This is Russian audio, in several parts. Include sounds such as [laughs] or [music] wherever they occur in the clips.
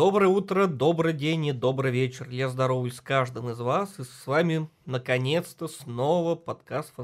Доброе утро, добрый день и добрый вечер. Я здороваюсь с каждым из вас. И с вами, наконец-то, снова подкаст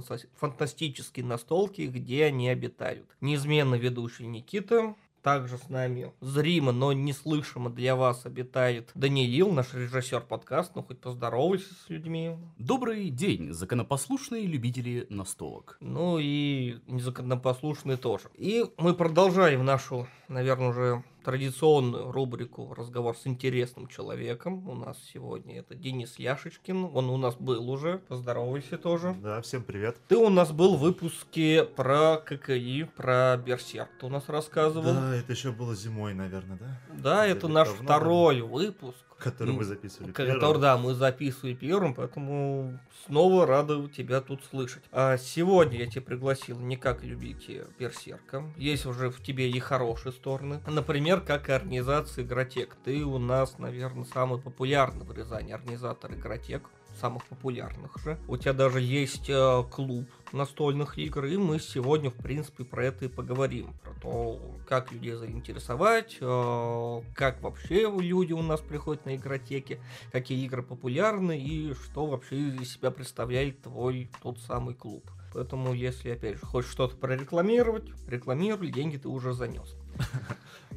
«Фантастические настолки», где они обитают. Неизменно ведущий Никита, также с нами зримо, но неслышимо для вас обитает Даниил, наш режиссер подкаста. Ну, хоть поздоровайся с людьми. Добрый день, законопослушные любители настолок. Ну и незаконопослушные тоже. И мы продолжаем нашу, наверное, уже традиционную рубрику «Разговор с интересным человеком». У нас сегодня это Денис Яшечкин. Он у нас был уже. Поздоровайся тоже. Да, всем привет. Ты у нас был в выпуске про ККИ, про Берсерк. Ты у нас рассказывал. Да, это еще было зимой, наверное, да? Да, это наш второй выпуск. Который мы записывали который, первым. Да, мы записывали первым, поэтому снова рада тебя тут слышать. А сегодня я тебя пригласил не как любите Берсерка. Есть уже в тебе и хорошие стороны. Например, как организация Игротек. Ты у нас, наверное, самый популярный в Рязани организатор Игротек самых популярных же. У тебя даже есть э, клуб настольных игр, и мы сегодня, в принципе, про это и поговорим. Про то, как людей заинтересовать, э, как вообще люди у нас приходят на игротеки, какие игры популярны, и что вообще из себя представляет твой тот самый клуб. Поэтому, если, опять же, хочешь что-то прорекламировать, рекламируй, деньги ты уже занес. [laughs]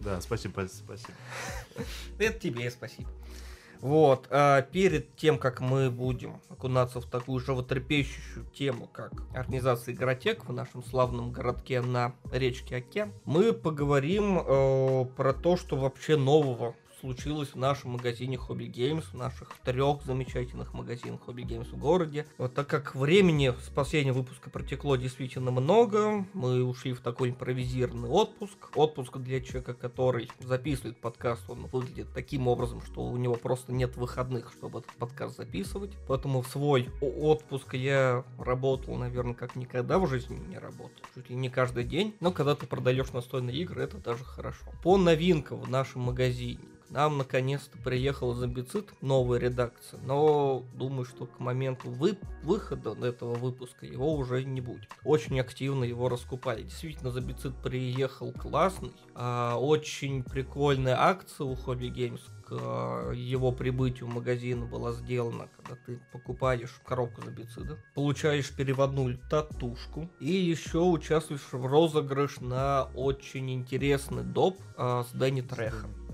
Да, спасибо, спасибо. Это тебе спасибо. Вот, а перед тем, как мы будем окунаться в такую животрепещущую тему, как организация игротек в нашем славном городке на речке Оке, мы поговорим э, про то, что вообще нового случилось в нашем магазине Hobby Games, в наших трех замечательных магазинах Hobby Games в городе. Вот так как времени с последнего выпуска протекло действительно много, мы ушли в такой импровизированный отпуск. Отпуск для человека, который записывает подкаст, он выглядит таким образом, что у него просто нет выходных, чтобы этот подкаст записывать. Поэтому в свой отпуск я работал, наверное, как никогда в жизни не работал. Чуть ли не каждый день. Но когда ты продаешь настольные игры, это даже хорошо. По новинкам в нашем магазине нам наконец-то приехал зомбицид, новая редакция, но думаю, что к моменту вы выхода этого выпуска его уже не будет. Очень активно его раскупали. Действительно, зомбицид приехал классный, а, очень прикольная акция у Hobby Games к а, его прибытию в магазин была сделана, когда ты покупаешь коробку зомбицида, получаешь переводную татушку и еще участвуешь в розыгрыш на очень интересный доп а, с Дэнни Трехом.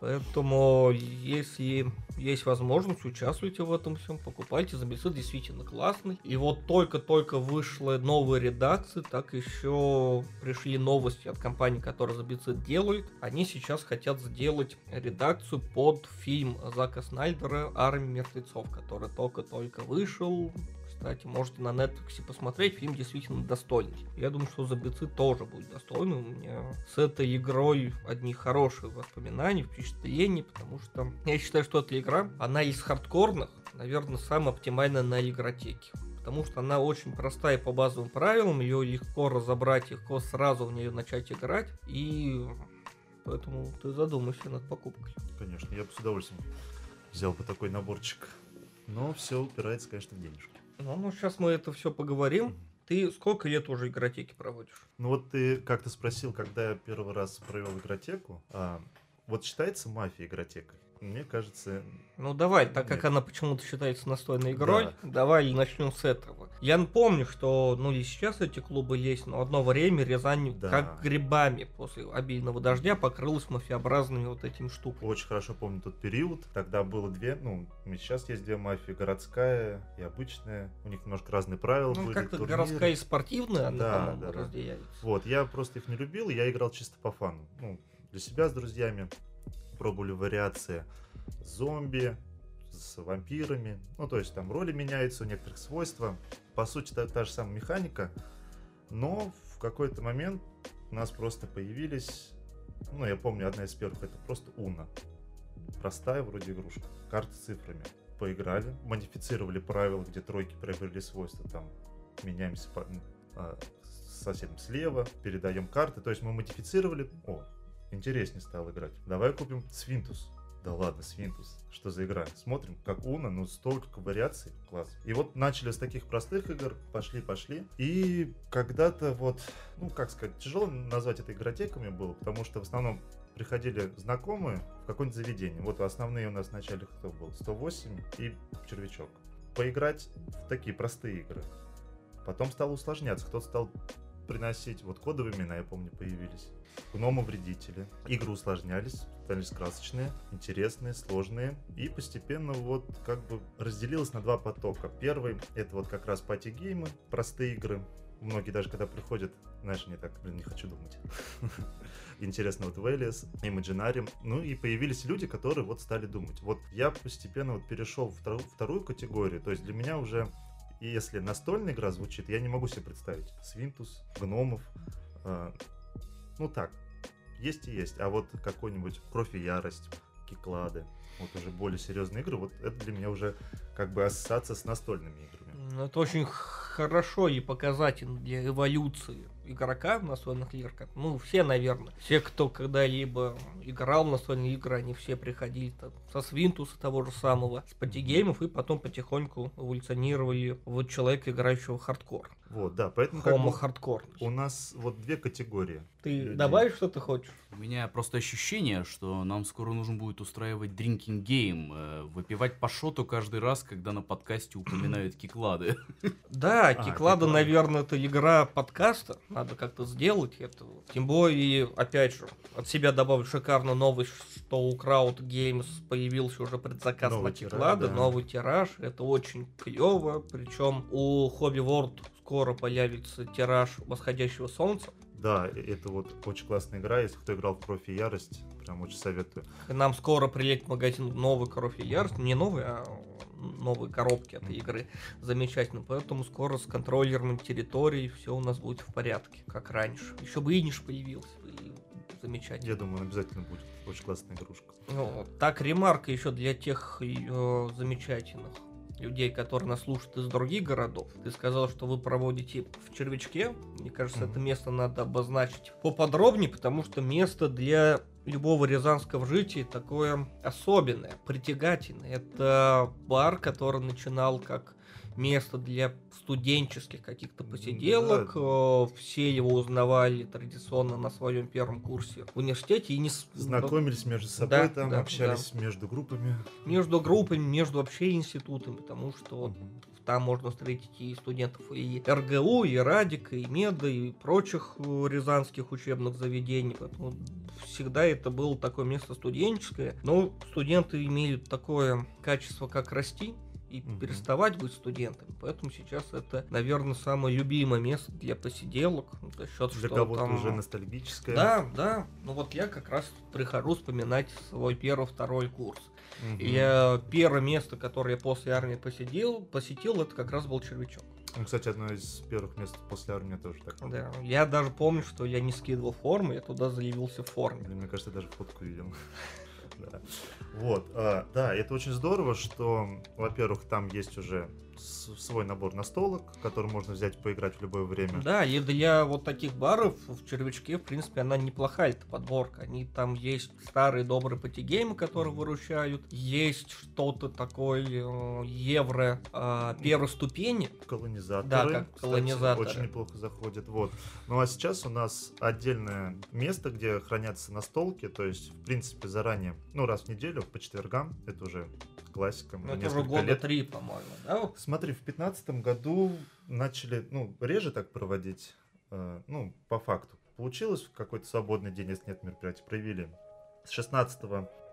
Поэтому, если есть возможность, участвуйте в этом всем, покупайте. Зомбицид действительно классный. И вот только-только вышла новая редакция, так еще пришли новости от компании, которая Зомбицид делает. Они сейчас хотят сделать редакцию под фильм Зака Снайдера «Армия мертвецов», который только-только вышел кстати, можете на Netflix посмотреть, фильм действительно достойный. Я думаю, что Зомбицы тоже будет достойный. У меня с этой игрой одни хорошие воспоминания, впечатления, потому что я считаю, что эта игра, она из хардкорных, наверное, самая оптимальная на игротеке потому что она очень простая по базовым правилам, ее легко разобрать, легко сразу в нее начать играть, и поэтому ты задумайся над покупкой. Конечно, я бы с удовольствием взял бы такой наборчик, но все упирается, конечно, в денежку. Ну, ну, сейчас мы это все поговорим. Ты сколько лет уже игротеки проводишь? Ну вот ты как-то спросил, когда я первый раз провел игротеку. А, вот считается мафия игротекой? Мне кажется... Ну давай, так нет. как она почему-то считается настойной игрой, да. давай начнем с этого. Я помню, что, ну и сейчас эти клубы есть, но одно время Рязань да. как грибами после обильного дождя покрылась мафиобразными вот этими штуками. Очень хорошо помню тот период. Тогда было две, ну, сейчас есть две мафии, городская и обычная. У них немножко разные правила ну, были. как-то городская и спортивная, она, да, да, разделяется. Вот, я просто их не любил, я играл чисто по фану. Ну, для себя с друзьями пробовали вариации зомби, с вампирами. Ну, то есть там роли меняются, у некоторых свойства. По сути, та, та же самая механика. Но в какой-то момент у нас просто появились... Ну, я помню, одна из первых это просто Уна. Простая вроде игрушка. Карты с цифрами. Поиграли, модифицировали правила, где тройки приобрели свойства. Там меняемся по, а, соседом слева, передаем карты. То есть мы модифицировали... О, интереснее стало играть. Давай купим Свинтус. Да ладно, Свинтус, что за игра? Смотрим, как Уна, ну столько вариаций, класс. И вот начали с таких простых игр, пошли-пошли. И когда-то вот, ну как сказать, тяжело назвать это игротеками было, потому что в основном приходили знакомые в какое-нибудь заведение. Вот основные у нас вначале кто был? 108 и червячок. Поиграть в такие простые игры. Потом стало усложняться. Кто-то стал приносить, вот кодовые имена, я помню, появились. Гномы-вредители. Игры усложнялись, становились красочные, интересные, сложные. И постепенно вот как бы разделилось на два потока. Первый — это вот как раз пати-геймы, простые игры. Многие даже когда приходят, знаешь, не так, блин, не хочу думать. [laughs] Интересно, вот Вэлис, Imaginarium. Ну и появились люди, которые вот стали думать. Вот я постепенно вот перешел в вторую категорию. То есть для меня уже и если настольная игра звучит, я не могу себе представить. Свинтус, гномов. Э, ну так, есть и есть. А вот какой-нибудь Кровь и ярость, Киклады, вот уже более серьезные игры, вот это для меня уже как бы ассоциация с настольными играми. Это очень хорошо и показательно для эволюции игрока в настольных играх. Ну, все, наверное. Все, кто когда-либо играл в настольные игры, они все приходили там, со Свинтуса того же самого, с party game ов, и потом потихоньку эволюционировали в человека, играющего в хардкор. Вот, да, поэтому бы хардкор. у нас вот две категории. Ты людей. добавишь, что ты хочешь? У меня просто ощущение, что нам скоро нужно будет устраивать drinking game, э, выпивать по шоту каждый раз, когда на подкасте упоминают [clears throat] киклады. Да, А, Киклада, Киклада. наверное, это игра подкаста. Надо как-то сделать это. Тем более, опять же, от себя добавлю шикарную новость, что у Crowd Games появился уже предзаказ Новый на тираж, Киклада, да. новый тираж. Это очень клево. Причем у Hobby World скоро появится тираж восходящего солнца. Да, и- это вот очень классная игра. Если кто играл в профи ярость, прям очень советую. К нам скоро прилетит в магазин новый Кровь и Ярость. Не новый, а новые коробки этой игры. Замечательно. Поэтому скоро с контроллером территории все у нас будет в порядке, как раньше. Еще бы Иниш появился. И замечательно. Я думаю, он обязательно будет. Очень классная игрушка. Вот. Так, ремарка еще для тех э, замечательных людей, которые нас слушают из других городов. Ты сказал, что вы проводите в Червячке. Мне кажется, Мгм. это место надо обозначить поподробнее, потому что место для любого рязанского жителя такое особенное, притягательное. Это бар, который начинал как место для студенческих каких-то посиделок. Э, Все его узнавали традиционно на своем первом курсе в университете. И не Знакомились между собой Да, там, да, общались между группами. между группами, между вообще институтами, потому что Мгм. там можно встретить и студентов и РГУ, и Радика, и Меда, и прочих э, рязанских учебных заведений. Поэтому всегда это было такое место студенческое. Но студенты имеют такое качество, как расти и Мгм. переставать быть студентами. Поэтому сейчас это, наверное, самое любимое место для посиделок. За счет, Для что там... уже ностальгическое. Да, да. Ну вот я как раз прихожу вспоминать свой первый-второй курс. Мгм. И я первое место, которое я после армии посетил, посетил, это как раз был червячок. Ну, кстати, одно из первых мест после армии тоже так. Да. Я даже помню, что я не скидывал форму, я туда заявился в форме. Мне кажется, я даже фотку видел. Вот, а, да, это очень здорово, что, во-первых, там есть уже свой набор настолок, который можно взять поиграть в любое время. Да, и для вот таких баров в червячке, в принципе, она неплохая эта подборка. Они там есть старые добрые патигеймы, которые выручают. Есть что-то такое э, евро э, первой ступени. Колонизаторы. Да, как кстати, колонизаторы. очень неплохо заходят. Вот. Ну а сейчас у нас отдельное место, где хранятся настолки. То есть, в принципе, заранее, ну, раз в неделю, по четвергам, это уже классика. Ну, это уже года лет. три, по-моему, да? Смотри, в пятнадцатом году начали, ну, реже так проводить, э, ну, по факту. Получилось в какой-то свободный день, если нет мероприятий, провели. С 16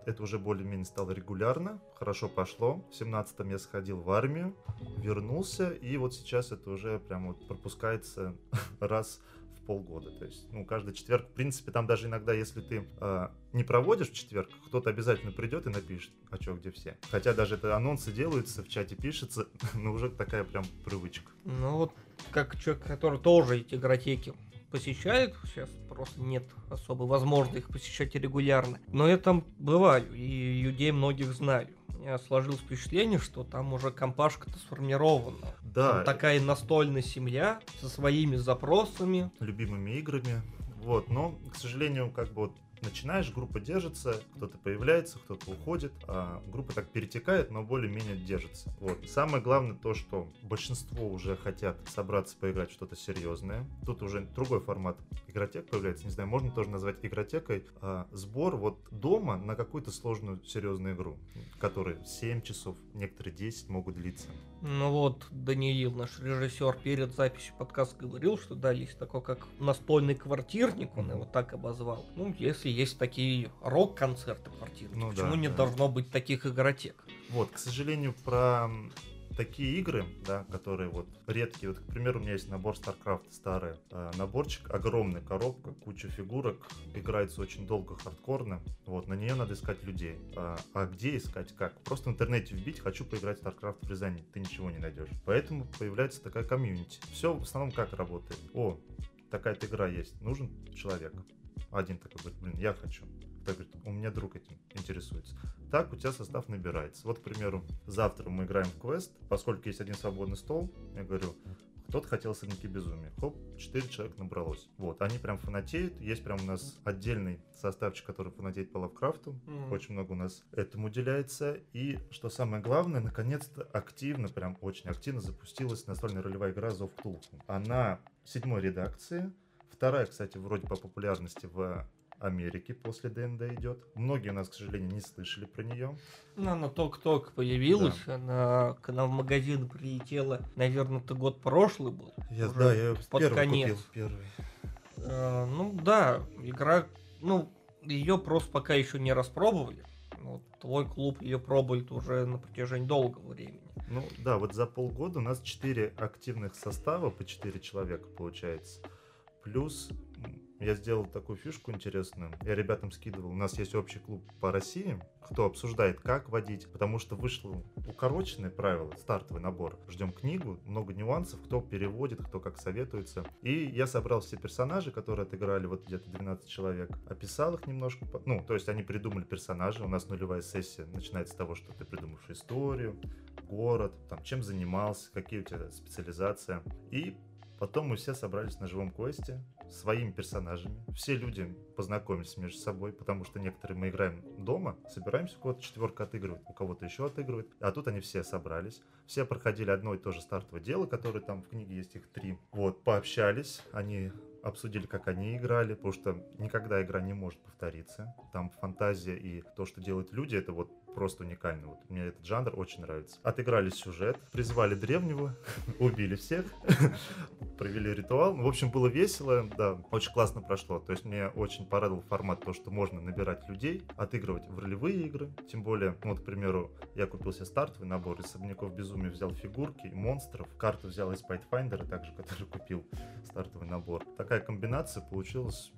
это уже более-менее стало регулярно, хорошо пошло. В 17 я сходил в армию, вернулся, и вот сейчас это уже прям вот пропускается [laughs] раз полгода. То есть, ну, каждый четверг, в принципе, там даже иногда, если ты э, не проводишь в четверг, кто-то обязательно придет и напишет, а чё, где все. Хотя даже это анонсы делаются, в чате пишется, [laughs] но уже такая прям привычка. Ну вот, как человек, который тоже эти игротеки посещает, сейчас просто нет особой возможности их посещать регулярно. Но я там бываю, и людей многих знаю. Меня сложилось впечатление, что там уже компашка-то сформирована. Да, Там такая настольная семья со своими запросами. любимыми играми. Вот, но, к сожалению, как бы вот начинаешь, группа держится, кто-то появляется, кто-то уходит, а группа так перетекает, но более-менее держится. Вот. Самое главное то, что большинство уже хотят собраться поиграть что-то серьезное. Тут уже другой формат игротек появляется, не знаю, можно тоже назвать игротекой. А, сбор вот дома на какую-то сложную серьезную игру, которые 7 часов, некоторые 10 могут длиться. Ну вот, Даниил, наш режиссер, перед записью подкаста говорил, что да, есть такой как настольный квартирник, он его так обозвал. Ну, если есть такие рок-концерты квартирники, Ну почему да, не да. должно быть таких игротек? Вот, к сожалению, про такие игры, да, которые вот редкие. Вот, к примеру, у меня есть набор StarCraft старый. э, наборчик, огромная коробка, куча фигурок. Играется очень долго, хардкорно. Вот, на нее надо искать людей. А, а где искать, как? Просто в интернете вбить «хочу поиграть в StarCraft в Рязани». Ты ничего не найдешь. Поэтому появляется такая комьюнити. Все в основном как работает? О, такая-то игра есть. Нужен человек. Один такой говорит, блин, я хочу. Второй говорит, у меня друг этим интересуется. Так у тебя состав набирается. Вот, к примеру, завтра мы играем в квест, поскольку есть один свободный стол, я говорю, кто-то хотел Особняки безумия. Хоп, 4 человека набралось. Вот, они прям фанатеют. Есть прям у нас отдельный составчик, который фанатеет по Лавкрафту. Мгм. Очень много у нас этому уделяется. И, что самое главное, наконец-то активно, прям очень активно запустилась настольная ролевая игра Зов Ктулху. Она седьмой редакции. Вторая, кстати, вроде по популярности в Америке после ДНД идет. Многие у нас, к сожалению, не слышали про нее. Ну, она только-только появилась, она к нам в магазин прилетела, наверное, это год прошлый был. Я, да, я под первый конец. купил. Первый. Э, ну да, игра, ну, ее просто пока еще не распробовали. Вот, твой клуб ее пробует уже на протяжении долгого времени. Ну да, вот за полгода у нас 4 активных состава по 4 человека получается. Плюс я сделал такую фишку интересную. Я ребятам скидывал. У нас есть общий клуб по России, кто обсуждает, как водить. Потому что вышло укороченное правило, стартовый набор. Ждем книгу, много нюансов, кто переводит, кто как советуется. И я собрал все персонажи, которые отыграли, вот где-то 12 человек. Описал их немножко. Ну, то есть они придумали персонажи. У нас нулевая сессия начинается с того, что ты придумываешь историю, город, там, чем занимался, какие у тебя специализация. И потом мы все собрались на живом квесте своими персонажами. Все люди познакомились между собой, потому что некоторые мы играем дома, собираемся, у кого-то четверка отыгрывает, у кого-то еще отыгрывает. А тут они все собрались. Все проходили одно и то же стартовое дело, которое там в книге есть их три. Вот, пообщались, они обсудили, как они играли, потому что никогда игра не может повториться. Там фантазия и то, что делают люди, это вот просто уникально. Вот мне этот жанр очень нравится. Отыграли сюжет, призвали древнего, [laughs] убили всех, [laughs] провели ритуал. В общем, было весело, да, очень классно прошло. То есть мне очень порадовал формат то, что можно набирать людей, отыгрывать в ролевые игры. Тем более, ну, вот, к примеру, я купил себе стартовый набор из Особняков Безумия, взял фигурки, монстров, карту взял из Pathfinder, также, [laughs] который купил стартовый набор. Такая комбинация получилась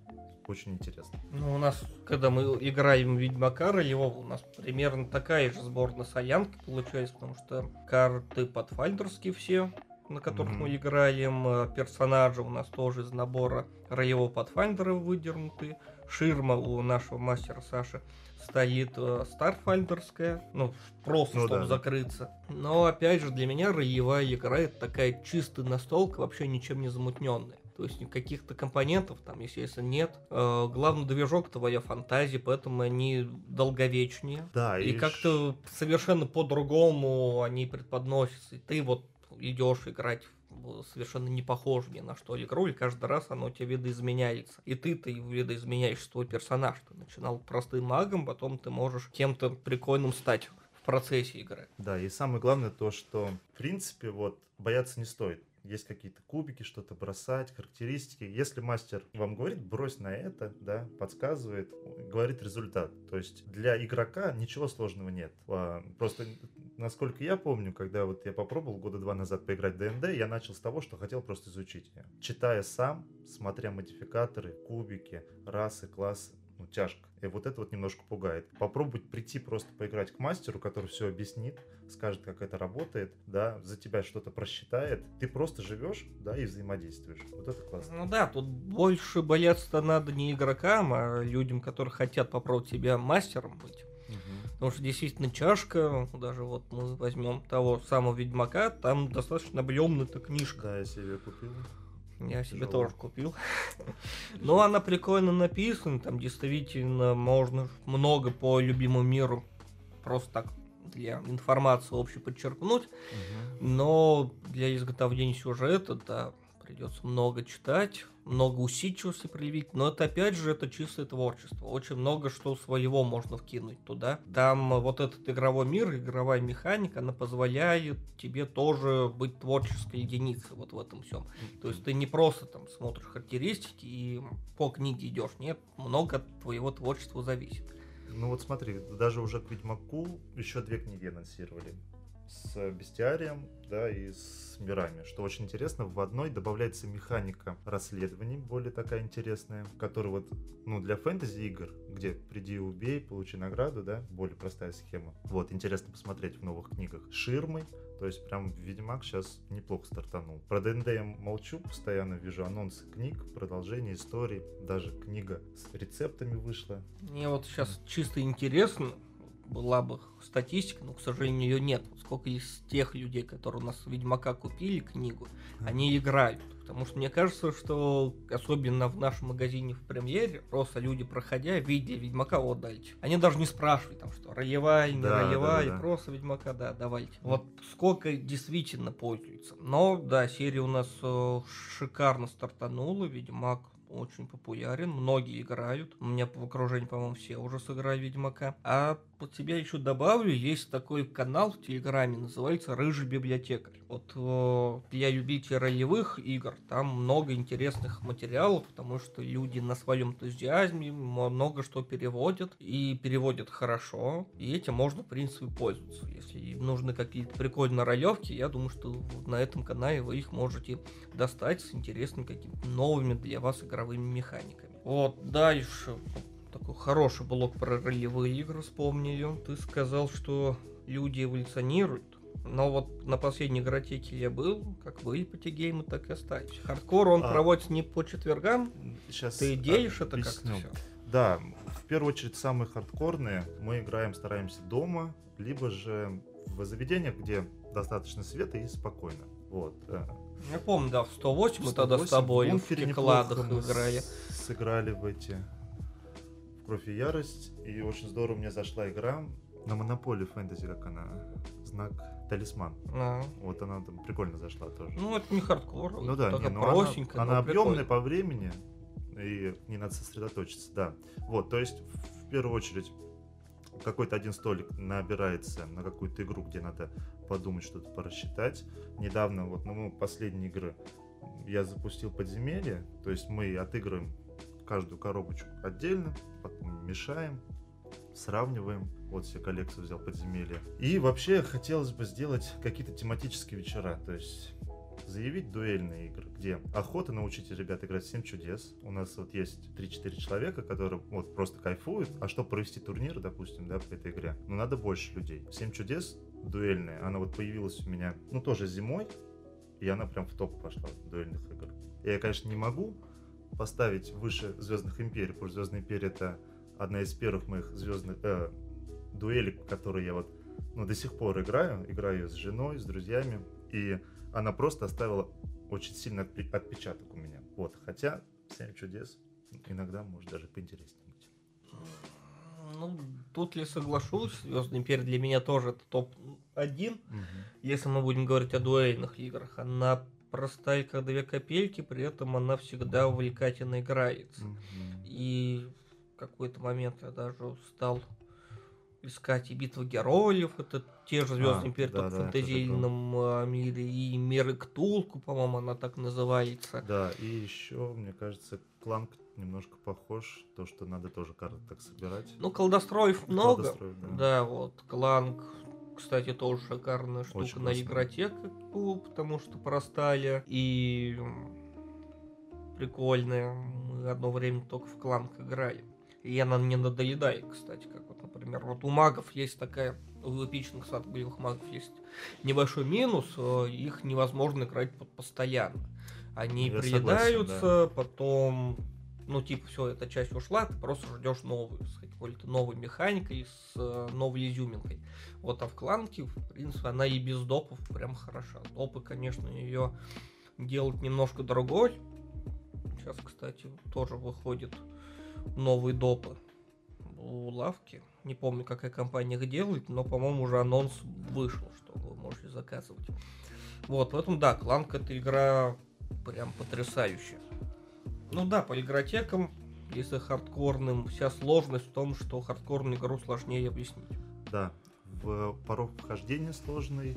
очень интересно. Ну, у нас, когда мы играем в Ведьмака ролевого, у нас примерно такая же сборная солянки получается, потому что карты подфальдерские все, на которых Мгм. мы играем, э, персонажи у нас тоже из набора роевого подфайндера выдернуты, ширма у нашего мастера Саши стоит э, старфальдерская, ну, просто Ну чтобы да. закрыться. Но, опять же, для меня роевая игра это такая чистая настолка, вообще ничем не замутненная. То есть каких-то компонентов там, естественно, нет. Э, главный движок твоя фантазия, поэтому они долговечнее. Да, И ш- как-то совершенно по-другому они преподносятся. И ты вот идешь играть в совершенно не похожую ни на что игру, и каждый раз оно у тебя видоизменяется. И ты-то и видоизменяешь свой персонаж. Ты начинал простым магом, потом ты можешь кем-то прикольным стать в процессе игры. Да, и самое главное то, что в принципе вот бояться не стоит. Есть какие-то кубики, что-то бросать, характеристики. Если мастер вам говорит, брось на это, да, подсказывает, говорит результат. То есть для игрока ничего сложного нет. А, Просто, насколько я помню, когда вот я попробовал года два назад поиграть в ДНД, я начал с того, что хотел просто изучить. Читая сам, смотря модификаторы, кубики, расы, классы, ну, тяжко. И вот это вот немножко пугает. Попробовать прийти просто поиграть к мастеру, который все объяснит, скажет, как это работает, да, за тебя что-то просчитает. Ты просто живешь, да, и взаимодействуешь. Вот это классно. Ну да, тут больше бояться надо не игрокам, а людям, которые хотят попробовать себя мастером быть. Потому что действительно чашка, даже вот мы возьмем того самого Ведьмака, там достаточно объемная эта книжка. Да, я себе купил. Я себе Тяжело. тоже купил. [laughs] Но она прикольно написана, там действительно можно много по любимому миру просто так для информации общей подчеркнуть. Но для изготовления сюжета, да, придется много читать, много усидчивости проявить. Но это опять же это чистое творчество. Очень много что своего можно вкинуть туда. Там вот этот игровой мир, игровая механика, она позволяет тебе тоже быть творческой единицей вот в этом всем. То есть ты не просто там смотришь характеристики и по книге идешь. Нет, много от твоего творчества зависит. Ну вот смотри, даже уже к Ведьмаку еще две книги анонсировали. С бестиарием, да, и с мирами. Что очень интересно, в одной добавляется механика расследований, более такая интересная, которая вот, ну, для фэнтези игр, где приди убей, получи награду, да, более простая схема. Вот, интересно посмотреть в новых книгах. Ширмой, то есть прям Ведьмак сейчас неплохо стартанул. Про ДНД я молчу, постоянно вижу анонсы книг, продолжение историй, даже книга с рецептами вышла. Мне вот сейчас чисто интересно, была бы статистика, но, к сожалению, ее нет. Сколько из тех людей, которые у нас Ведьмака купили книгу, они играют. Потому что мне кажется, что особенно в нашем магазине в премьере, просто люди, проходя, видя Ведьмака, вот дайте. Они даже не спрашивают, там что, роевая, не Да, роевая, да, да, да. просто Ведьмака, да, давайте. Вот сколько действительно пользуются. Но, да, серия у нас э, шикарно стартанула, Ведьмак очень популярен, многие играют. У меня в окружении, по-моему, все уже сыграли Ведьмака. А под себя еще добавлю, есть такой канал в Телеграме, называется Рыжий библиотекарь. Вот э, для любителей ролевых игр там много интересных материалов, потому что люди на своем энтузиазме много что переводят, и переводят хорошо, и этим можно, в принципе, пользоваться. Если нужны какие-то прикольные ролевки, я думаю, что на этом канале вы их можете достать с интересными какими-то новыми для вас игровыми механиками. Вот, дальше хороший блок про ролевые игры вспомнили. Ты сказал, что люди эволюционируют. Но вот на последней игротеке я был, как были патигеймы, так и остались. Хардкор он А. проводится не по четвергам. Сейчас Ты делишь это как-то все? Да, в первую очередь самые хардкорные мы играем, стараемся дома, либо же в заведениях, где достаточно света и спокойно. Вот. э, Я помню, да, в 108 мы тогда с 108 тобой в неплохо мы играли. Сыграли в эти в Кровь и Ярость. И очень здорово мне зашла игра на Монополии фэнтези, как она. Знак Талисман. А, Вот она там прикольно зашла тоже. Ну, это не хардкор, Ну да, не, ну она, простенько, она но объемная по времени, и не надо сосредоточиться, да. Вот, то есть, в, в первую очередь, какой-то один столик набирается на какую-то игру, где надо подумать, что-то порассчитать. Недавно, вот, ну, последние игры я запустил подземелье, то есть мы отыгрываем каждую коробочку отдельно, потом мешаем, сравниваем. Вот себе коллекцию взял подземелья. И вообще хотелось бы сделать какие-то тематические вечера, то есть заявить дуэльные игры, где охота научить ребят играть в 7 чудес. У нас вот есть 3-4 человека, которые вот просто кайфуют. А чтобы провести турнир, допустим, да, по этой игре, ну надо больше людей. 7 чудес дуэльная, она вот появилась у меня, ну тоже зимой, и она прям в топ пошла дуэльных игр. Я, конечно, не могу поставить выше Звездных Империй, потому что Звездная Империя это одна из первых моих звездных э, дуэлей, которые я вот ну, до сих пор играю. Играю с женой, с друзьями. И она просто оставила очень сильный отпи- отпечаток у меня. Вот. Хотя «Семь чудес» иногда может даже поинтереснее быть. Ну, тут ли соглашусь, Звездный империя для меня тоже это топ-1. Если мы будем говорить о дуэльных играх, она простая, как две копейки, при этом она всегда увлекательно играется. Мгм. И в какой-то момент я даже стал искать и битву героев, это те же Звездные А, империи, да, только в да, тоже фэнтезийном а, мире, и Меры Ктулку, по-моему, она так называется. Да, и еще, мне кажется, Кланк немножко похож. То, что надо тоже карты так собирать. Ну, колдостроев много. Колдостроев, да. Да, вот, Кланк, кстати, тоже шикарная штука Очень на игротеку, потому что простая и прикольная. Мы одно время только в Кланк играли. И она не надоедает, кстати, как вот, например, вот у магов есть такая, у эпичных сад боевых магов есть небольшой минус, э, их невозможно играть постоянно. Они Я приедаются, согласен, потом, ну, типа, все, эта часть ушла, ты просто ждешь новую, с какой-то новой механикой, с э, новой изюминкой. Вот, а в кланке, в принципе, она и без допов прям хороша. Допы, конечно, ее делать немножко другой. Сейчас, кстати, тоже выходит новые допы у лавки. Не помню, какая компания их делает, но, по-моему, уже анонс вышел, что вы можете заказывать. Вот, поэтому, да, Кланк это игра прям потрясающая. Ну да, по игротекам, если хардкорным, вся сложность в том, что хардкорную игру сложнее объяснить. Да, в порог вхождения сложный,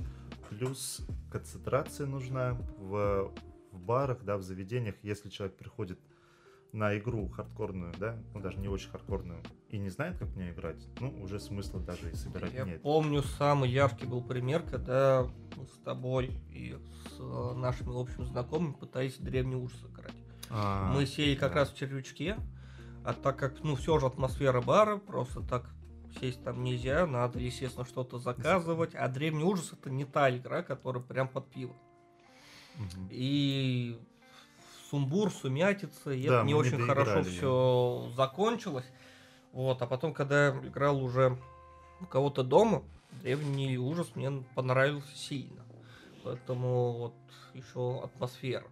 плюс концентрация нужна в, в барах, да, в заведениях, если человек приходит на игру хардкорную, да, ну даже не очень хардкорную, и не знает, как в нее играть, ну уже смысла даже и собирать Я нет. помню, самый яркий был пример, когда с тобой и с э, нашими общими знакомыми пытались древний ужас играть. А, мы сели как да. раз в червячке, а так как, ну, все же атмосфера бара, просто так сесть там нельзя, надо, естественно, что-то заказывать, а древний ужас это не та игра, которая прям под пиво. И сумбур, сумятица, и Да, это не мы не очень хорошо все закончилось. Вот, а потом, когда играл уже у кого-то дома, древний ужас мне понравился сильно. Поэтому вот еще атмосфера.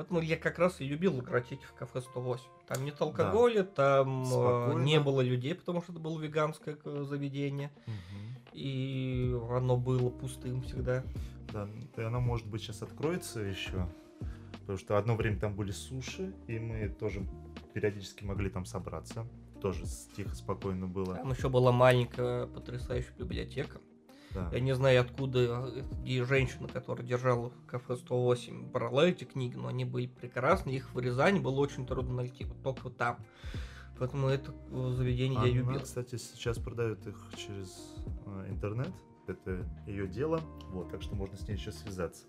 Поэтому я как раз и любил игротеки в кафе 108. Там нет алкоголя, там э, Спокойно. не было людей, потому что это было веганское э, заведение. Мгм. И оно было пустым всегда. Да, и она, может быть, сейчас откроется еще. Потому что одно время там были суши, и мы тоже периодически могли там собраться. Тоже тихо, спокойно было. Там еще была маленькая потрясающая библиотека. Да. Я не знаю, откуда и женщина, которая держала кафе 108, брала эти книги, но они были прекрасны, их в Рязани было очень трудно найти, вот только вот там. Поэтому это э, заведение я Она, любил. кстати, сейчас продают их через э, интернет. Это ее дело. Вот, так что можно с ней еще связаться.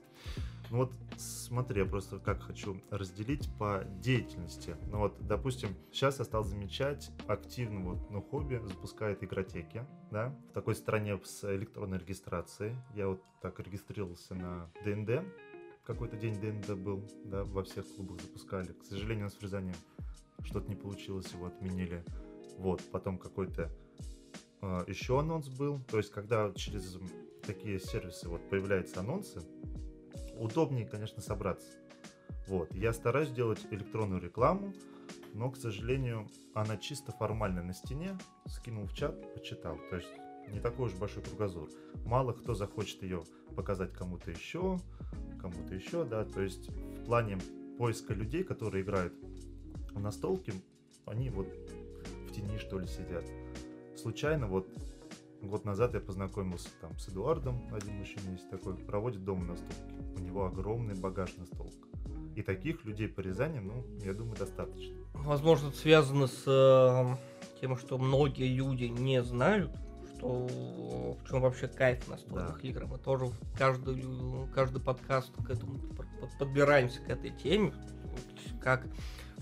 Ну вот, смотри, я просто как хочу разделить по деятельности. Ну вот, допустим, сейчас я стал замечать активно вот, ну, хобби запускает игротеки, да, в такой стране с электронной регистрацией. Я вот так регистрировался на ДНД, какой-то день ДНД был, да, во всех клубах запускали. К сожалению, у нас в Рязани что-то не получилось, его отменили. Вот, потом какой-то э, еще анонс был. То есть, когда через такие сервисы вот появляются анонсы, удобнее, конечно, собраться. Вот, я стараюсь делать электронную рекламу, но, к сожалению, она чисто формально на стене, скинул в чат, почитал. То есть, не такой уж большой кругозор. Мало кто захочет ее показать кому-то еще, кому-то еще, да. То есть, в плане поиска людей, которые играют в настолки, они вот в тени, что ли, сидят. Случайно вот год назад я познакомился там с Эдуардом, один мужчина есть такой, проводит дома настолки. У него огромный багаж настолок. И таких людей по Рязани, ну, я думаю, достаточно. Возможно, это связано с э, тем, что многие люди не знают, что в чем вообще кайф настольных Да. игр. Мы тоже в каждый, каждый подкаст к этому под- под- подбираемся к этой теме, как,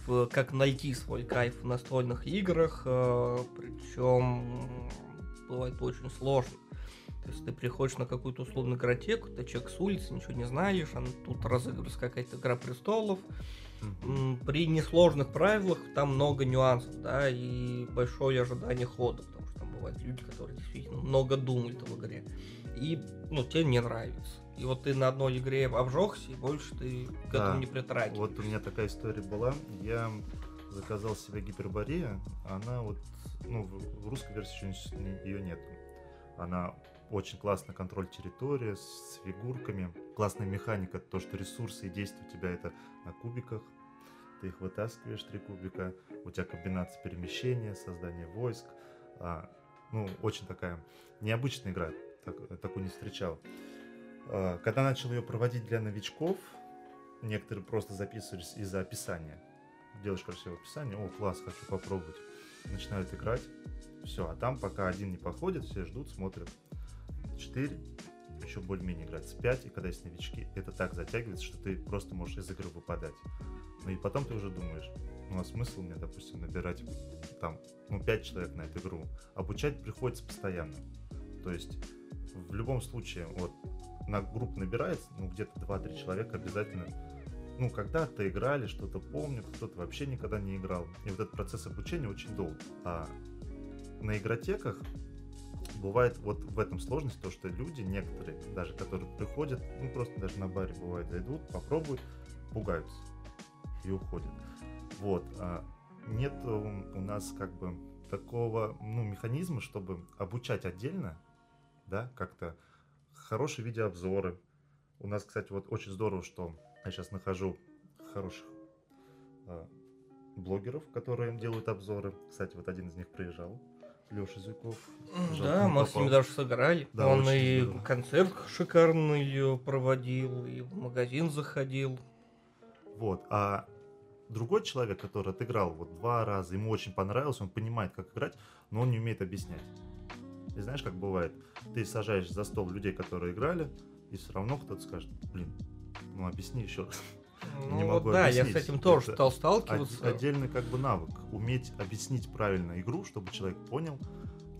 в- как найти свой кайф в настольных играх, причем бывает очень сложно. То есть ты приходишь на какую-то условную игротеку, ты человек с улицы, ничего не знаешь, а тут разыгрывается какая-то игра престолов, при несложных правилах там много нюансов, да, и большое ожидание хода, потому что там бывают люди, которые действительно много думают в игре. И, ну, тебе не нравится. И вот ты на одной игре обжегся, и больше ты к Да. этому не притрагиваешься. Вот у меня такая история была. Я заказал себе гиперборея. Она вот, ну, в, русской версии ее нет. Она очень классно контроль территории с фигурками. Классная механика, то, что ресурсы и действия у тебя это на кубиках. Ты их вытаскиваешь, три кубика. У тебя комбинация перемещения, создание войск. А, ну, очень такая необычная игра. Так, такую не встречал. А, Когда начал ее проводить для новичков, некоторые просто записывались из-за описания. Делаешь красивое описание, о, класс, хочу попробовать. Начинают играть, все, а там пока один не походит, все ждут, смотрят. Четыре, еще более-менее играть с 5, и когда есть новички, это так затягивается, что ты просто можешь из игры выпадать. Ну и потом ты уже думаешь, ну а смысл мне, допустим, набирать там, ну, 5 человек на эту игру. Обучать приходится постоянно. То есть в любом случае, вот на группу набирается, ну, где-то 2-3 человека обязательно, ну, когда-то играли, что-то помнят, кто-то вообще никогда не играл. И вот этот процесс обучения очень долг. А на игротеках бывает вот в этом сложность, то, что люди, некоторые, даже которые приходят, ну просто даже на баре бывает, зайдут, попробуют, пугаются и уходят. Вот. А нет у нас как бы такого ну, механизма, чтобы обучать отдельно, да, как-то хорошие видеообзоры. У нас, кстати, вот очень здорово, что я сейчас нахожу хороших э, блогеров, которые делают обзоры. Кстати, вот один из них приезжал, Леша Зюков. Да, мы с ним даже сыграли. Да, Он и здорово. концерт шикарный проводил, и в магазин заходил. Вот. А другой человек, который отыграл вот два раза, ему очень понравилось, он понимает, как играть, но он не умеет объяснять. И знаешь, как бывает, ты сажаешь за стол людей, которые играли, и все равно кто-то скажет, блин, ну объясни еще раз. Ну Не вот могу да, я с объяснить. этим тоже Это стал сталкиваться. Отдельный как бы навык, уметь объяснить правильно игру, чтобы человек понял,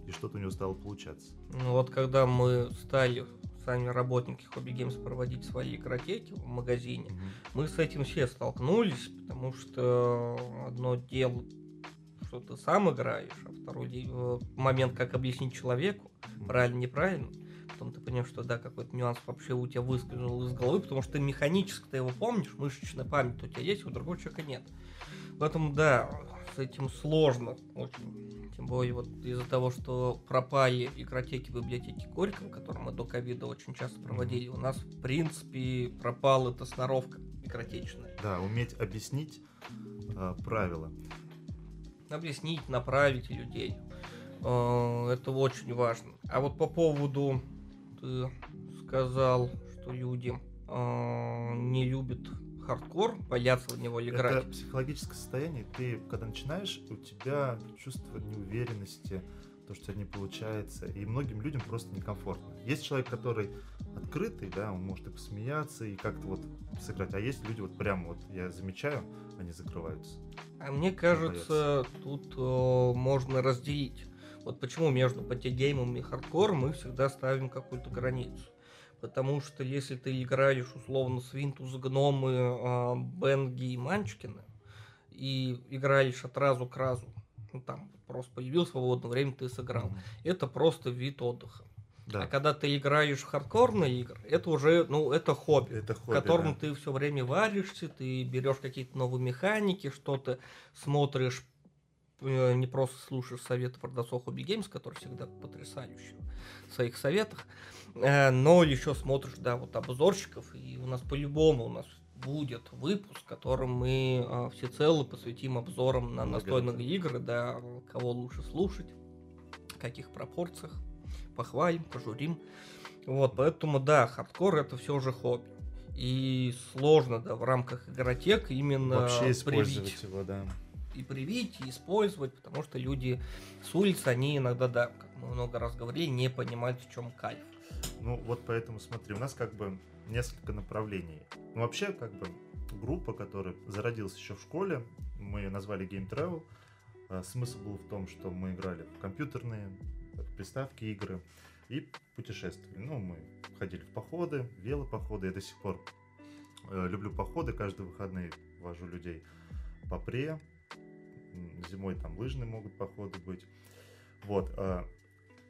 и что-то у него стало получаться. Ну вот когда мы стали сами работники Hobby Games проводить свои игротеки в магазине, Мгм. мы с этим все столкнулись, потому что одно дело, что ты сам играешь, а второй э, момент, как объяснить человеку, правильно, неправильно. Потом ты понимаешь, что да, какой-то нюанс вообще у тебя выскользнул из головы, потому что ты механически ты его помнишь, мышечная память у тебя есть, у другого человека нет. Поэтому да, с этим сложно очень. Тем более вот из-за того, что пропали игротеки библиотеки Горького, которые мы до ковида очень часто проводили, у нас в принципе пропала эта сноровка игротечная. Да, уметь объяснить а, правила. объяснить, направить людей. Э, Это очень важно. А вот по поводу, ты сказал, что люди э, не любят хардкор, боятся в него играть. Это психологическое состояние. Ты, когда начинаешь, у тебя чувство неуверенности, то, что у тебя не получается. И многим людям просто некомфортно. Есть человек, который открытый, да, он может и посмеяться, и как-то вот сыграть. А есть люди, вот прям вот, я замечаю, они закрываются. А мне кажется, тут э, можно разделить. Вот почему между патигеймом и хардкором мы всегда ставим какую-то границу. Потому что если ты играешь условно Свинтус, Гномы, э, Бенги и Манчкины, и играешь от разу к разу, ну там просто появилось свободное время, ты сыграл. Мгм. Это просто вид отдыха. Да. А когда ты играешь в хардкорные игры, это уже, ну, это хобби Это в хобби, котором да. ты все время варишься, ты берешь какие-то новые механики, что-то смотришь, не просто слушаешь советы продавцов Hobby Games, которые всегда потрясающие в своих советах, э, но еще смотришь, да, вот обзорщиков, и у нас по-любому у нас будет выпуск, в котором мы э, всецело посвятим обзорам на настольные игры, да, кого лучше слушать, в каких пропорциях, похвалим, пожурим. Вот, поэтому, да, хардкор это все же хобби. И сложно, да, в рамках игротек именно Вообще использовать привить. его, да. И привить, и использовать, потому что люди с улицы, они иногда, да, как мы много раз говорили, не понимают, в чем кайф. Ну, вот поэтому смотри, у нас как бы несколько направлений. Ну, вообще, как бы, группа, которая зародилась еще в школе, мы ее назвали Game Travel. А, Смысл был в том, что мы играли в компьютерные приставки, игры и путешествовали. Ну, мы ходили в походы, велопоходы. Я до сих пор э, люблю походы, каждые выходные вожу людей по пре. Зимой там лыжные могут походы быть. Вот. а-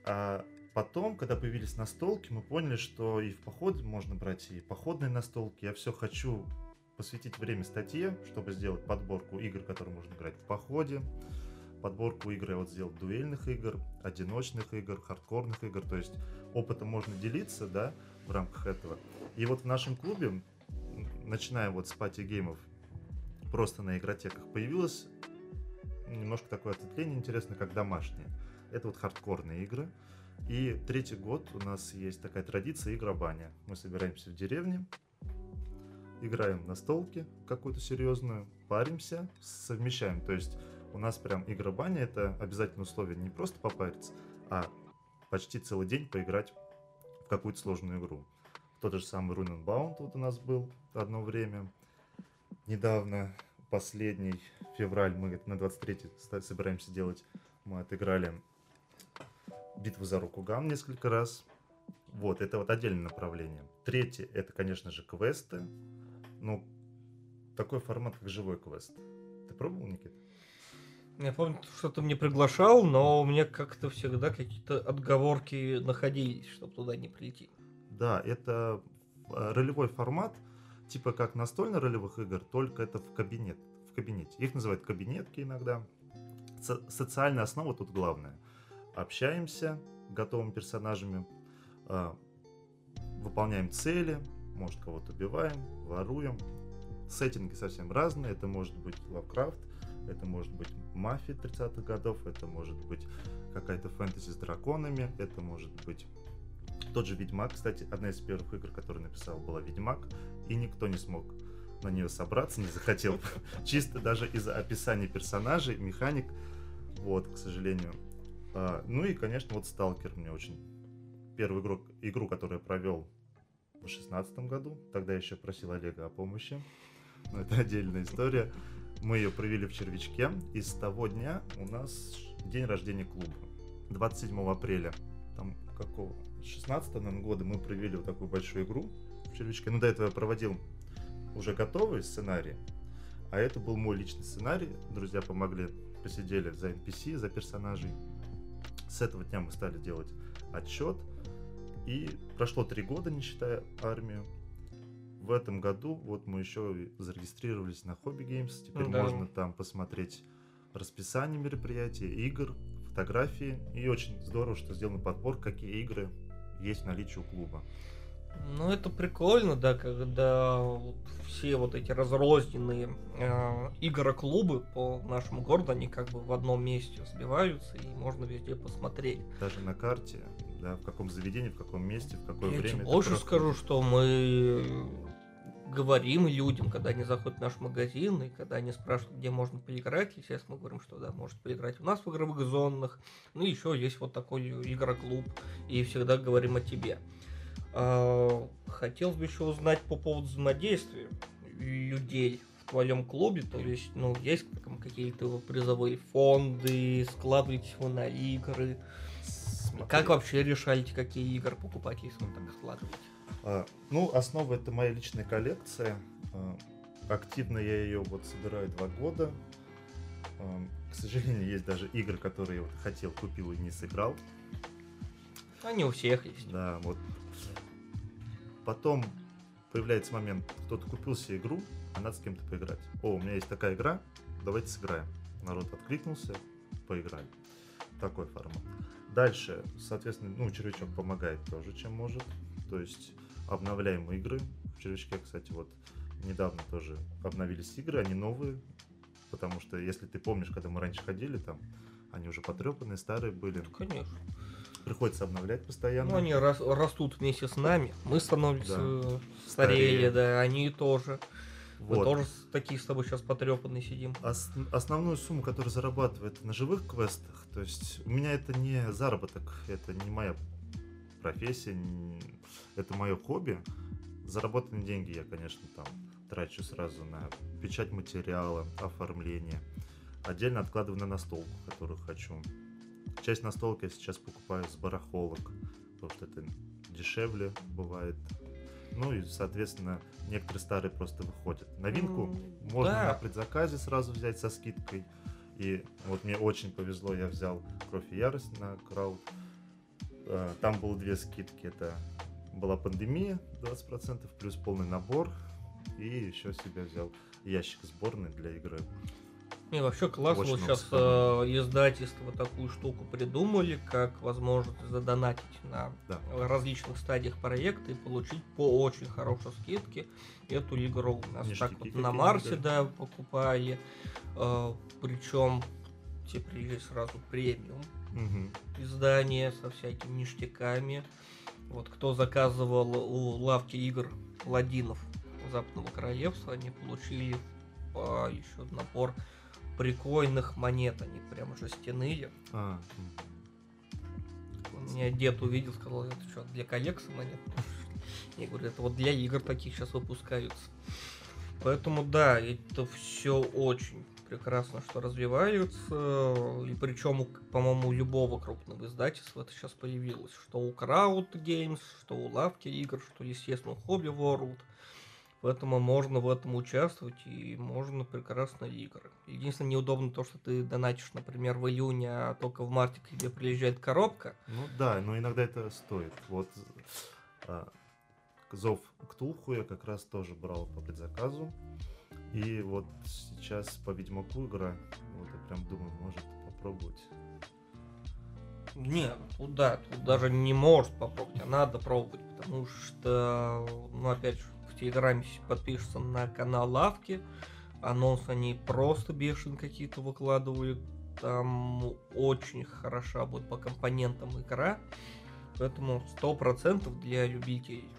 а потом, когда появились настолки, мы поняли, что и в походы можно брать, и походные настолки. Я все хочу посвятить время статье, чтобы сделать подборку игр, которые можно играть в походе. Подборку игр я вот сделал дуэльных игр, одиночных игр, хардкорных игр. То есть опытом можно делиться, да, в рамках этого. И вот в нашем клубе, начиная вот с party game ов, просто на игротеках появилось немножко такое ответвление интересное, как домашние. Это вот хардкорные игры. И третий год у нас есть такая традиция игробаня. Мы собираемся в деревне, играем настолку какую-то серьезную, паримся, совмещаем. То есть у нас прям игра баня это обязательное условие не просто попариться, а почти целый день поиграть в какую-то сложную игру. Тот же самый Rune and Bound вот у нас был одно время. Недавно, последний февраль, мы на 23 ста- собираемся делать. Мы отыграли битву за Рокуган несколько раз. Вот, это вот отдельное направление. Третье, это, конечно же, квесты. Ну, такой формат, как живой квест. Ты пробовал, Никита? Я помню, что ты мне приглашал, но у меня как-то всегда какие-то отговорки находились, чтобы туда не прийти. Да, это э, ролевой формат, типа как настольно-ролевых игр, только это в кабинет, в кабинете. Их называют кабинетки иногда. Со- социальная основа тут главная. Общаемся готовыми персонажами, э, выполняем цели, может кого-то убиваем, воруем. Сеттинги совсем разные. Это может быть Лавкрафт, это может быть мафия 30-х годов, это может быть какая-то фэнтези с драконами, это может быть тот же Ведьмак, кстати, одна из первых игр, которую написал, была Ведьмак, и никто не смог на нее собраться, не захотел. [laughs] Чисто даже из-за описания персонажей, механик, вот, к сожалению. А, ну и, конечно, вот Сталкер мне очень... Первую игру, игру, которую я провел в шестнадцатом году, тогда я еще просил Олега о помощи, но это отдельная история. Мы ее провели в Червячке, и с того дня у нас день рождения клуба. 27 апреля, там какого, 16 наверное, года мы провели вот такую большую игру в Червячке. Ну, до этого я проводил уже готовые сценарии, а это был мой личный сценарий. Друзья помогли, посидели за NPC, за персонажей. С этого дня мы стали делать отчет. И прошло три года, не считая армию. В этом году вот мы еще зарегистрировались на Hobby Games. Теперь Да. можно там посмотреть расписание мероприятий, игр, фотографии. И очень здорово, что сделан подбор, какие игры есть в наличии у клуба. Ну, это прикольно, да, когда вот все вот эти разрозненные э, игроклубы по нашему городу, они как бы в одном месте сбиваются, и можно везде посмотреть. Даже на карте, да, в каком заведении, в каком месте, в какое Я время. это больше скажу, что мы говорим людям, когда они заходят в наш магазин, и когда они спрашивают, где можно поиграть, естественно, мы говорим, что да, может поиграть у нас в игровых зонах. Ну, еще есть вот такой игроклуб, и всегда говорим о тебе. А, Хотелось бы еще узнать по поводу взаимодействия людей в твоем клубе, то есть, ну, есть там какие-то призовые фонды, складываете вы на игры, Смотри. как вообще решаете, какие игры покупать, если вы так складываете? А, ну, основа это моя личная коллекция. А, активно я ее вот собираю два года. А, к сожалению, есть даже игры, которые я вот хотел, купил и не сыграл. Они у всех есть. Да, вот. Потом появляется момент, кто-то купил себе игру, а надо с кем-то поиграть. О, у меня есть такая игра, давайте сыграем. Народ откликнулся, поиграли. Такой формат. Дальше, соответственно, ну, червячок помогает тоже, чем может. То есть обновляем игры. В червячке, кстати, вот недавно тоже обновились игры, они новые. Потому что, если ты помнишь, когда мы раньше ходили, там они уже потрепанные, старые были. Конечно. Приходится обновлять постоянно. Ну, они рас- растут вместе с нами. Мы становимся Да. старее, Старее. да, они тоже. Мы Вот. тоже с- такие с тобой сейчас потрепанные сидим. Ос- основную сумму, которую зарабатывает на живых квестах, то есть у меня это не заработок, это не моя профессия, н- это мое хобби. Заработанные деньги я, конечно, там трачу сразу на печать материала, оформление. Отдельно откладываю на настолку, которую хочу. Часть настолок я сейчас покупаю с барахолок, потому что это дешевле бывает. Ну и, соответственно, некоторые старые просто выходят. Новинку М, можно да. на предзаказе сразу взять со скидкой. И вот мне очень повезло, я взял Кровь и Ярость на крауд. Э, Там было две скидки. Это была пандемия 20%, плюс полный набор. И еще себе взял ящик сборный для игры. И вообще классно, вот сейчас издательство такую штуку придумали, как возможность задонатить на Да. различных стадиях проекта и получить по очень хорошей скидке эту игру. У нас Ништяки так вот на Марсе, да. покупали. причем тебе приезжает сразу премиум Мгм. издание со всякими ништяками. Вот кто заказывал у лавки игр Ладинов Западного Королевства, они получили по еще набор прикольных монет, они прям жестяные. А, У меня дед увидел, сказал, это что, для коллекции монет? Я говорю, это вот для игр таких сейчас выпускаются. Поэтому да, это все очень прекрасно, что развивается. И причем, по-моему, у любого крупного издательства это сейчас появилось. Что у Crowd Games, что у Лавки игр, что, естественно, у Hobby World. Поэтому можно в этом участвовать и можно прекрасно игры. Единственное неудобно то, что ты донатишь, например, в июне, а только в марте к тебе приезжает коробка. Ну да, но иногда это стоит. Вот а, Зов Ктулху я как раз тоже брал по предзаказу. И вот сейчас по Ведьмаку игра. Вот я прям думаю, может попробовать. Нет, тут да, тут даже не может попробовать, а надо пробовать, потому что, ну опять же, Телеграме подпишется на канал Лавки, анонс они просто бешеные какие-то выкладывают, там очень хороша будет по компонентам игра, поэтому сто процентов для любителей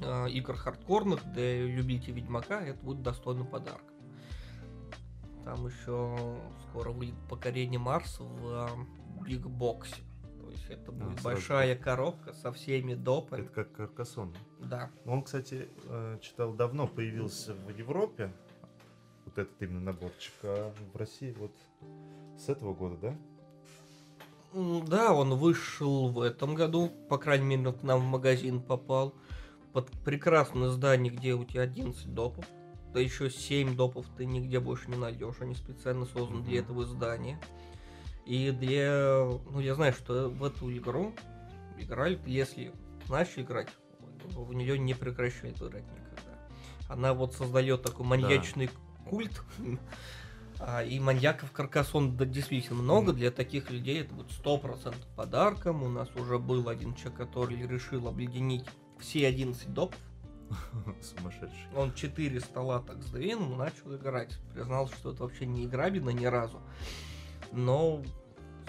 э, игр хардкорных, для любителей Ведьмака это будет достойный подарок. Там еще скоро выйдет покорение Марса в Биг Боксе. Есть это будет сразу большая коробка со всеми допами. Это как Каркасон. Да. Он, кстати, э, читал давно, появился в Европе. Вот этот именно наборчик. А в России вот с этого года, да? Да, он вышел в этом году, по крайней мере, к нам в магазин попал. Под прекрасное здание, где у тебя 11 допов. Да еще 7 допов ты нигде больше не найдешь. Они специально созданы для Мгм. этого здания. И для... Ну, я знаю, что в эту игру играли, если начали играть, в нее не прекращают играть никогда. Она вот создает такой маньячный культ. А, И маньяков Каркасон да, действительно много. Для таких людей это будет 100% подарком. У нас уже был один человек, который решил объединить все 11 допов. [laughs] Сумасшедший. Он 4 стола так сдвинул, начал играть. Признался, что это вообще не играбельно ни разу. Но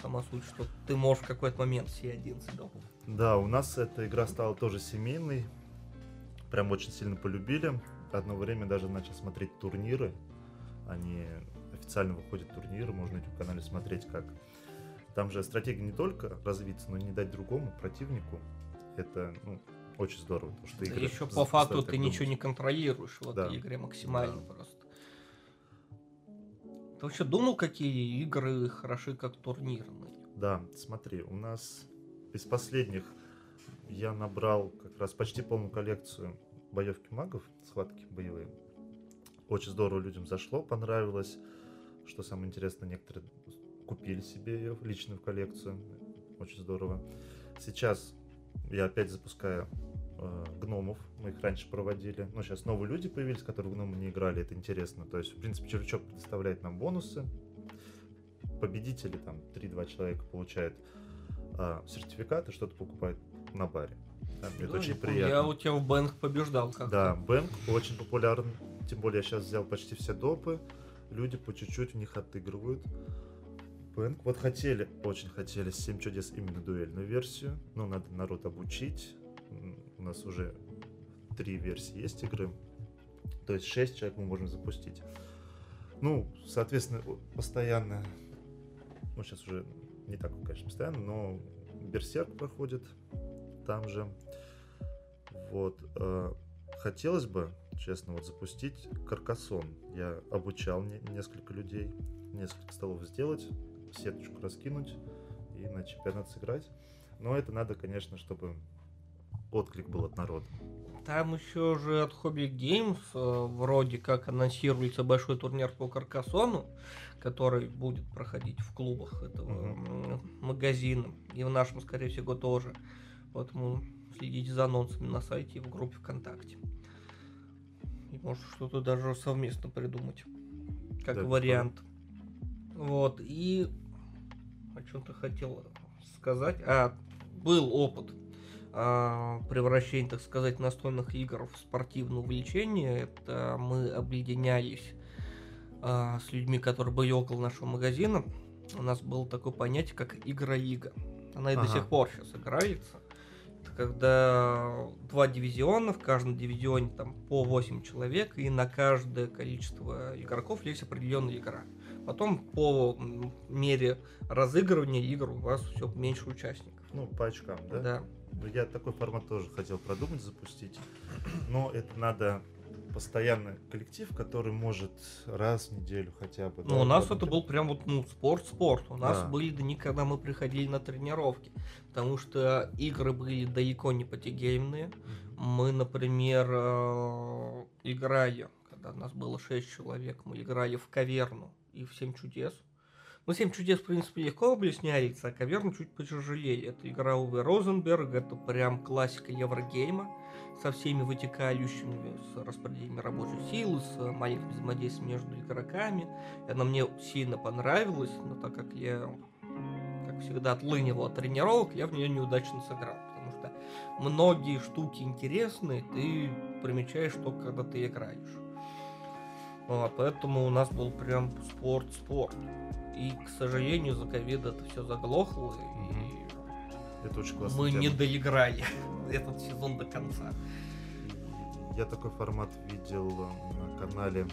сама суть, что ты можешь в какой-то момент все 11 допов. Да, у нас эта игра стала тоже семейной. Прям очень сильно полюбили. Одно время даже начал смотреть турниры. Они официально выходят турниры, можно на YouTube канале смотреть как. Там же стратегия не только развиться, но и не дать другому противнику. Это ну, очень здорово. Потому что игры Еще по факту ты ничего думать. не контролируешь в Да. этой игре максимально Да. просто. Ты вообще думал, какие игры хороши как турнирные? Да, смотри, у нас из последних я набрал как раз почти полную коллекцию боевки магов, схватки боевые. Очень здорово людям зашло, понравилось. Что самое интересное, некоторые купили себе ее лично в коллекцию. Очень здорово. Сейчас я опять запускаю гномов. Мы их раньше проводили. Но сейчас новые люди появились, которые в гномы не играли. Это интересно. То есть, в принципе, Червячок предоставляет нам бонусы. Победители, там, 3-2 человека получают а, сертификаты, что-то покупают на баре. Да, это Да, очень я помню, приятно. Я у тебя в Бэнк побеждал как Да, Бэнк очень популярен. Тем более я сейчас взял почти все допы. Люди по чуть-чуть в них отыгрывают. Бэнк. Вот хотели, очень хотели 7 чудес именно дуэльную версию. Но надо народ обучить. У нас уже три версии есть игры. То есть 6 человек мы можем запустить. Ну, соответственно, постоянно... Ну, сейчас уже не так, конечно, постоянно, но Берсерк проходит там же. Вот. э, Хотелось бы, честно, вот запустить Каркасон. Я обучал не- несколько людей, несколько столов сделать, сеточку раскинуть и на чемпионат сыграть. Но это надо, конечно, чтобы отклик был от народа. Там еще же от Hobby Games э, вроде как анонсируется большой турнир по Каркасону, который будет проходить в клубах этого м, магазина. И в нашем, скорее всего, тоже. Поэтому следите за анонсами на сайте и в группе ВКонтакте. И может что-то даже совместно придумать. Как Да, вариант. Вот. И о чем-то хотел сказать. А, был опыт превращение, так сказать, настольных игр в спортивное увлечение. Это мы объединялись а, с людьми, которые были около нашего магазина. У нас было такое понятие, как игра-лига. Она и до Ага. сих пор сейчас играется. Это когда два дивизиона, в каждом дивизионе там по 8 человек, и на каждое количество игроков есть определенная игра. Потом по мере разыгрывания игр у вас все меньше участников. Ну, по очкам, да? да. Я такой формат тоже хотел продумать, запустить. Но это надо постоянно коллектив, который может раз в неделю хотя бы. Ну, да, у нас это был прям вот, ну, спорт-спорт. У нас Да. были дни, когда мы приходили на тренировки, потому что игры были далеко не потягеймные. Мгм. Мы, например, э, играя, когда нас было 6 человек, мы играли в каверну и в 7 чудес. Ну, 7 чудес, в принципе, легко объясняется, а каверну чуть потяжелее. Это игра Уве Розенберг, это прям классика Еврогейма со всеми вытекающими, с распределением рабочей силы, с маленьким взаимодействием между игроками. Она мне сильно понравилась, но так как я, как всегда, отлынивал от тренировок, я в нее неудачно сыграл. Потому что многие штуки интересные, ты примечаешь только когда ты играешь. Вот, поэтому у нас был прям спорт-спорт. И, к сожалению, за ковида это все заглохло, и Это очень классно. мы не доиграли [laughs] этот сезон до конца. Я такой формат видел на канале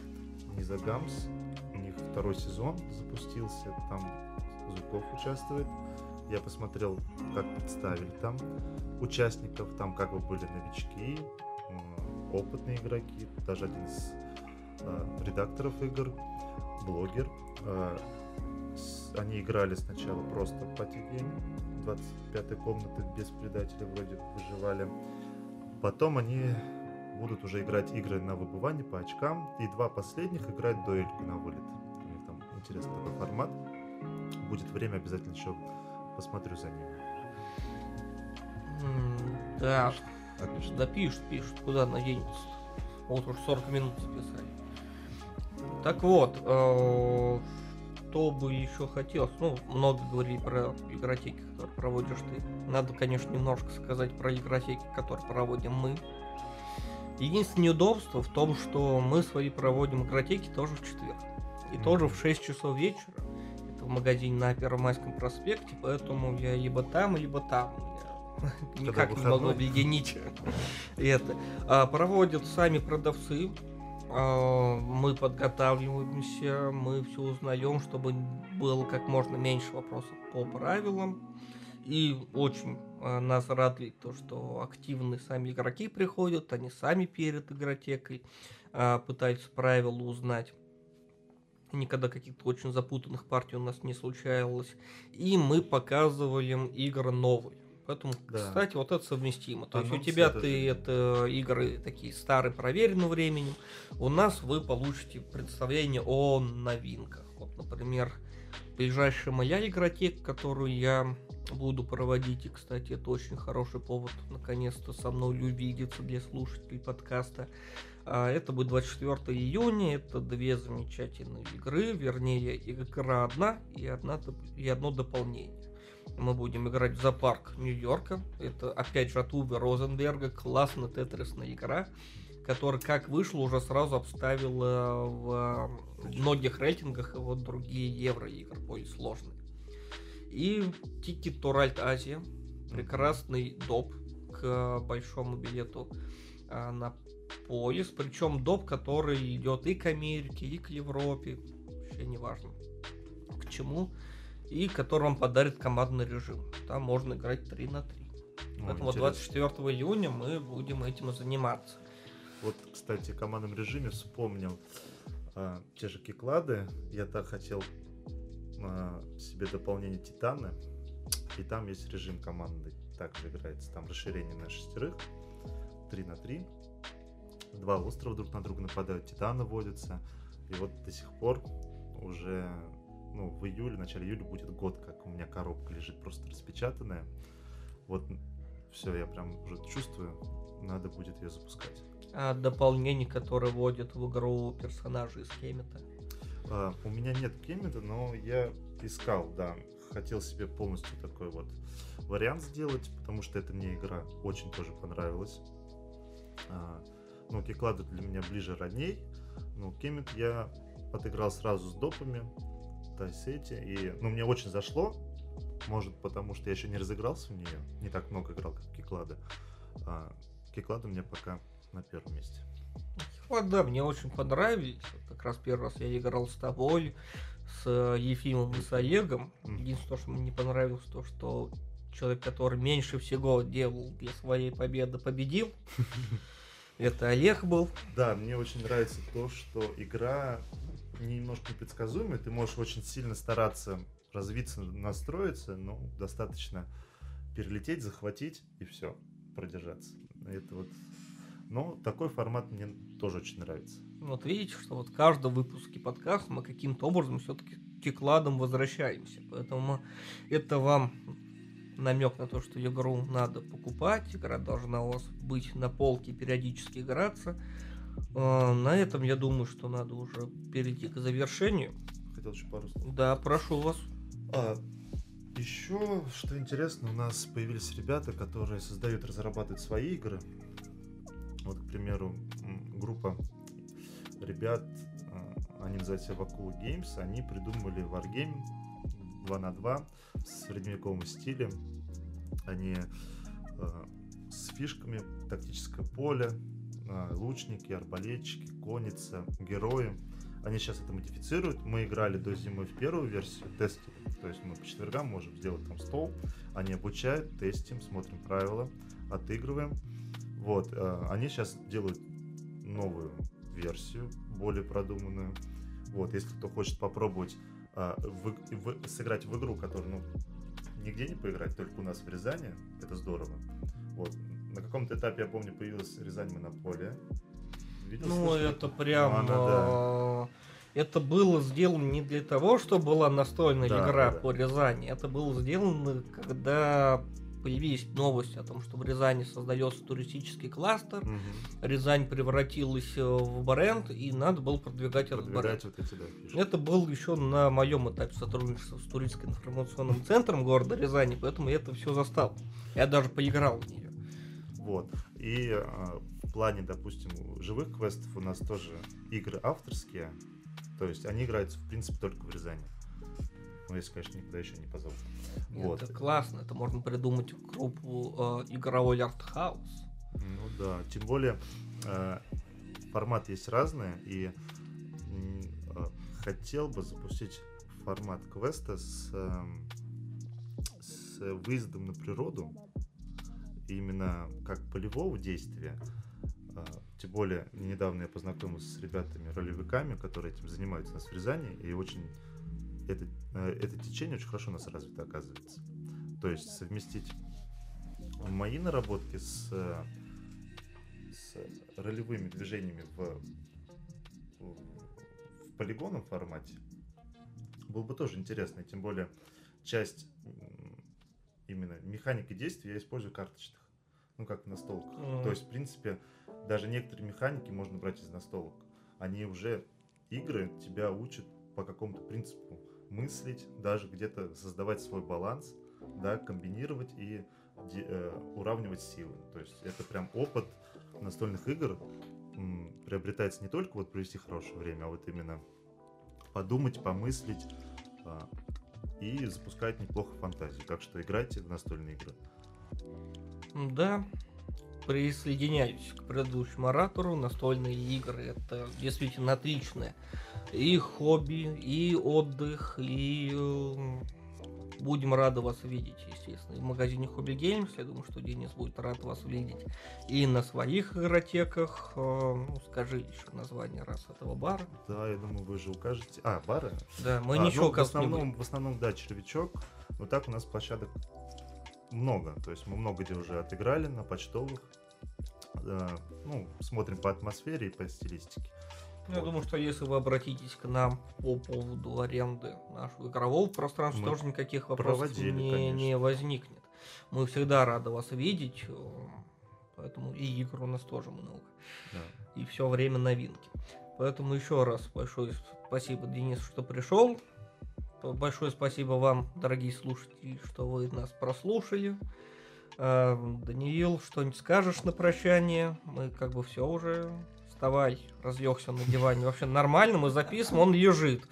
Низа Гамс. У них второй сезон запустился, там Зуков участвует. Я посмотрел, как представили там участников, там как бы были новички, опытные игроки, даже один из э, редакторов игр, блогер. Э, Они играли сначала просто по гейм 25 комнаты без предателя вроде выживали. Потом они будут уже играть игры на выбывание по очкам. И два последних играть дуэльку на вылет. У них там интересный такой формат. Будет время, обязательно еще посмотрю за ними. Да, Отлично. да пишут, пишут, куда наденется. Вот уж 40 минут записали. Так вот, э, что бы еще хотелось, ну, много говорили про игротеки, которые проводишь ты. Надо, конечно, немножко сказать про игротеки, которые проводим мы. Единственное неудобство в том, что мы свои проводим игротеки тоже в четверг. И Мгм. тоже в 6 часов вечера. Это в магазине на Первомайском проспекте, поэтому я либо там, либо там. Я [laughs] никак не могу объединить [laughs] это. А, Проводят сами продавцы. А, Мы подготавливаемся, мы все узнаем, чтобы было как можно меньше вопросов по правилам. И очень а, нас радует то, что активные сами игроки приходят, они сами перед игротекой а, пытаются правила узнать. Никогда каких-то очень запутанных партий у нас не случалось. И мы показывали им игры новые. Поэтому, Да. кстати, вот это совместимо. То есть у тебя это ты это игры такие старые, проверенные временем. У нас вы получите представление о новинках. Вот, например, ближайшая моя игротека, которую я буду проводить. И, кстати, это очень хороший повод наконец-то со мной увидеться для слушателей подкаста. А, Это будет 24 июня. Это две замечательные игры. Вернее, игра одна и, одна, и одно дополнение. Мы будем играть в зоопарк Нью-Йорка. Это опять же от Уве Розенберга. Классная тетрисная игра, которая как вышла, уже сразу обставила в э, многих рейтингах и вот другие евро игры более сложные. И Ticket to Азия. Прекрасный доп к большому билету а, на пояс. Причем доп, который идет и к Америке, и к Европе. Вообще не важно к чему. И который вам подарит командный режим. Там можно играть 3 на 3. Ну, Поэтому интересно. 24 июня мы будем этим заниматься. Вот, кстати, в командном режиме вспомнил а, те же киклады. Я так хотел а, себе дополнение Титаны. И там есть режим команды. Также играется. Там расширение на шестерых. 3 на 3. Два острова друг на друга нападают. Титаны водятся. И вот до сих пор уже ну, в июле, в начале июля будет год, как у меня коробка лежит просто распечатанная. Вот все, я прям уже чувствую, надо будет ее запускать. А дополнение, которое вводит в игру персонажей из Кемета. А, у меня нет Кемета, но я искал, да. Хотел себе полностью такой вот вариант сделать, потому что эта мне игра очень тоже понравилась. А, ну, Киклады для меня ближе родней. Ну, Кемет я отыграл сразу с допами, Тайсете, и, ну, мне очень зашло. Может, потому что я еще не разыгрался в нее. Не так много играл, как Киклады. А, Киклады у меня пока на первом месте. Вот да, мне очень понравились. Как раз первый раз я играл с тобой, с э, Ефимом и с Олегом. Единственное, что мне не понравилось, то, что человек, который меньше всего делал для своей победы, победил. [laughs] Это Олег был. Да, мне очень нравится то, что игра немножко непредсказуемая. Ты можешь очень сильно стараться развиться, настроиться, но достаточно перелететь, захватить и все, продержаться. Это вот Но такой формат мне тоже очень нравится. Вот видите, что вот в каждом выпуске подкаста мы каким-то образом все-таки к кладам возвращаемся. Поэтому это вам намек на то, что игру надо покупать, игра должна у вас быть на полке, периодически играться. А, на этом, я думаю, что надо уже перейти к завершению. Хотел еще пару слов. Да, прошу вас. А, еще, что интересно, у нас появились ребята, которые создают, разрабатывают свои игры. Вот, к примеру, группа ребят, а, они называются Вакула Games, они придумали Wargame 2 на 2 в средневековом стиле. Они э, с фишками, тактическое поле, лучники, арбалетчики, конница, герои. Они сейчас это модифицируют. Мы играли до зимы в первую версию, тестили. То есть мы по четвергам можем сделать там стол. Они обучают, тестим, смотрим правила, отыгрываем. Вот, э, они сейчас делают новую версию, более продуманную. Вот, если кто хочет попробовать э, в, в, сыграть в игру, которую, ну, нигде не поиграть, только у нас в Рязани, это здорово. Вот, на каком-то этапе, я помню, появилась Рязань Монополия. Видел, ну, слышал? это прям... Ну, она, да. Это было сделано не для того, чтобы была настольная да, игра да, да. по Рязани. Это было сделано, когда появились новости о том, что в Рязани создается туристический кластер, угу. Рязань превратилась э, в бренд, и надо было продвигать, продвигать этот бренд. Вот эти, да, Это был еще на моем этапе сотрудничества с туристским информационным центром города Рязани, поэтому я это все застал. Я даже поиграл в нее. Вот. И э, в плане, допустим, живых квестов у нас тоже игры авторские, то есть они играются, в принципе, только в Рязани. Ну, если, конечно, никуда еще не позовут. Вот. Это классно, это можно придумать группу э, игровой артхаус. Ну да, тем более э, формат есть разный, и э, хотел бы запустить формат квеста с, э, с выездом на природу, именно как полевого действия. Э, тем более, недавно я познакомился с ребятами-ролевиками, которые этим занимаются в Рязани, и очень это, э, это течение очень хорошо у нас развито оказывается. То есть совместить мои наработки с, с ролевыми движениями в, в полигонном формате было бы тоже интересно. И тем более часть именно механики действия я использую карточных. Ну, как в настолках. Mm. То есть, в принципе, даже некоторые механики можно брать из настолок. Они уже, игры тебя учат по какому-то принципу мыслить, даже где-то создавать свой баланс, да, комбинировать и э, уравнивать силы. То есть это прям опыт настольных игр м, приобретается не только вот провести хорошее время, а вот именно подумать, помыслить э, и запускать неплохо фантазию. Так что играйте в настольные игры. Да, присоединяюсь к предыдущему оратору. Настольные игры это действительно отличное и хобби, и отдых, и э, будем рады вас видеть, естественно. в магазине Hobby Games, я думаю, что Денис будет рад вас видеть. И на своих игротеках, э, ну, скажи еще название раз этого бара. Да, я думаю, вы же укажете. А, бары? Да, мы а, ничего ну, в основном, в основном, да, червячок. Но так у нас площадок много. То есть мы много где уже отыграли на почтовых. Э, ну, смотрим по атмосфере и по стилистике. Ну, я думаю, что если вы обратитесь к нам по поводу аренды нашего игрового пространства, Мы тоже никаких вопросов не, не возникнет. Мы всегда рады вас видеть, э, поэтому и игр у нас тоже много. Да. И все время новинки. Поэтому еще раз большое спасибо, Денис, что пришел. Большое спасибо вам, дорогие слушатели, что вы нас прослушали. Э, Даниил, что-нибудь скажешь на прощание? Мы как бы все уже вставай, разлегся на диване. Вообще нормально, мы записываем, он лежит.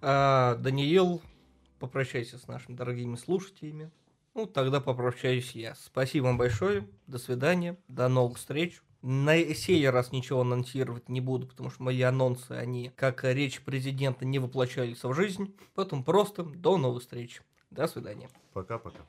А, Даниил, попрощайся с нашими дорогими слушателями. Ну, тогда попрощаюсь я. Спасибо вам большое. До свидания. До новых встреч. На сей раз ничего анонсировать не буду, потому что мои анонсы, они, как речь президента, не воплощались в жизнь. Поэтому просто до новых встреч. До свидания. Пока-пока.